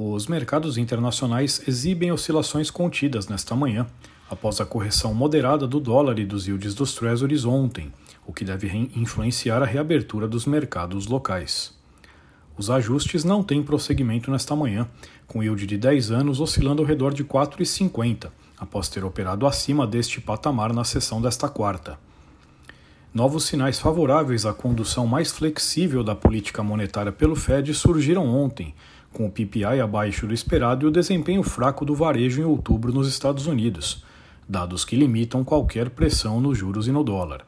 Os mercados internacionais exibem oscilações contidas nesta manhã, após a correção moderada do dólar e dos yields dos treasuries ontem, o que deve influenciar a reabertura dos mercados locais. Os ajustes não têm prosseguimento nesta manhã, com yield de 10 anos oscilando ao redor de 4,50, após ter operado acima deste patamar na sessão desta quarta. Novos sinais favoráveis à condução mais flexível da política monetária pelo Fed surgiram ontem, com o PPI abaixo do esperado e o desempenho fraco do varejo em outubro nos Estados Unidos, dados que limitam qualquer pressão nos juros e no dólar.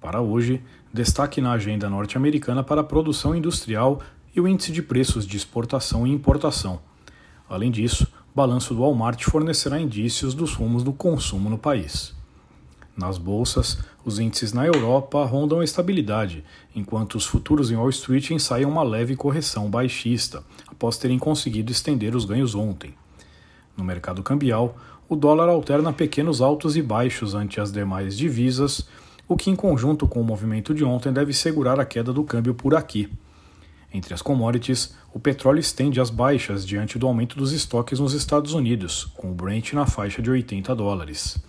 Para hoje, destaque na agenda norte-americana para a produção industrial e o índice de preços de exportação e importação. Além disso, balanço do Walmart fornecerá indícios dos rumos do consumo no país. Nas bolsas, os índices na Europa rondam a estabilidade, enquanto os futuros em Wall Street ensaiam uma leve correção baixista, após terem conseguido estender os ganhos ontem. No mercado cambial, o dólar alterna pequenos altos e baixos ante as demais divisas, o que, em conjunto com o movimento de ontem, deve segurar a queda do câmbio por aqui. Entre as commodities, o petróleo estende as baixas diante do aumento dos estoques nos Estados Unidos, com o Brent na faixa de 80 dólares.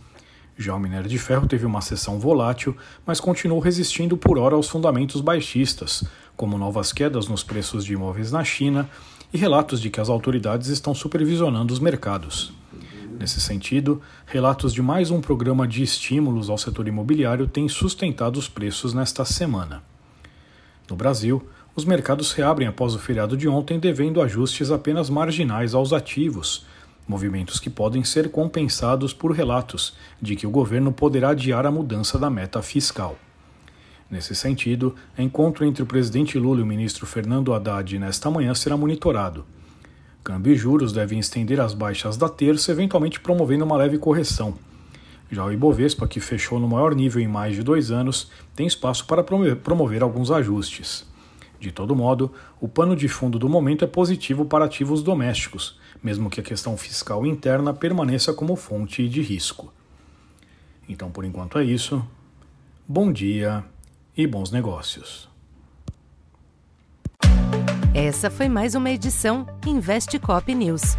Já o minério de ferro teve uma sessão volátil, mas continuou resistindo por hora aos fundamentos baixistas, como novas quedas nos preços de imóveis na China e relatos de que as autoridades estão supervisionando os mercados. Nesse sentido, relatos de mais um programa de estímulos ao setor imobiliário têm sustentado os preços nesta semana. No Brasil, os mercados reabrem após o feriado de ontem, devendo ajustes apenas marginais aos ativos movimentos que podem ser compensados por relatos de que o governo poderá adiar a mudança da meta fiscal. Nesse sentido, encontro entre o presidente Lula e o ministro Fernando Haddad nesta manhã será monitorado. Câmbio e juros devem estender as baixas da terça, eventualmente promovendo uma leve correção. Já o Ibovespa, que fechou no maior nível em mais de dois anos, tem espaço para promover alguns ajustes. De todo modo, o pano de fundo do momento é positivo para ativos domésticos, mesmo que a questão fiscal interna permaneça como fonte de risco. Então, por enquanto é isso. Bom dia e bons negócios. Essa foi mais uma edição Investe Cop News.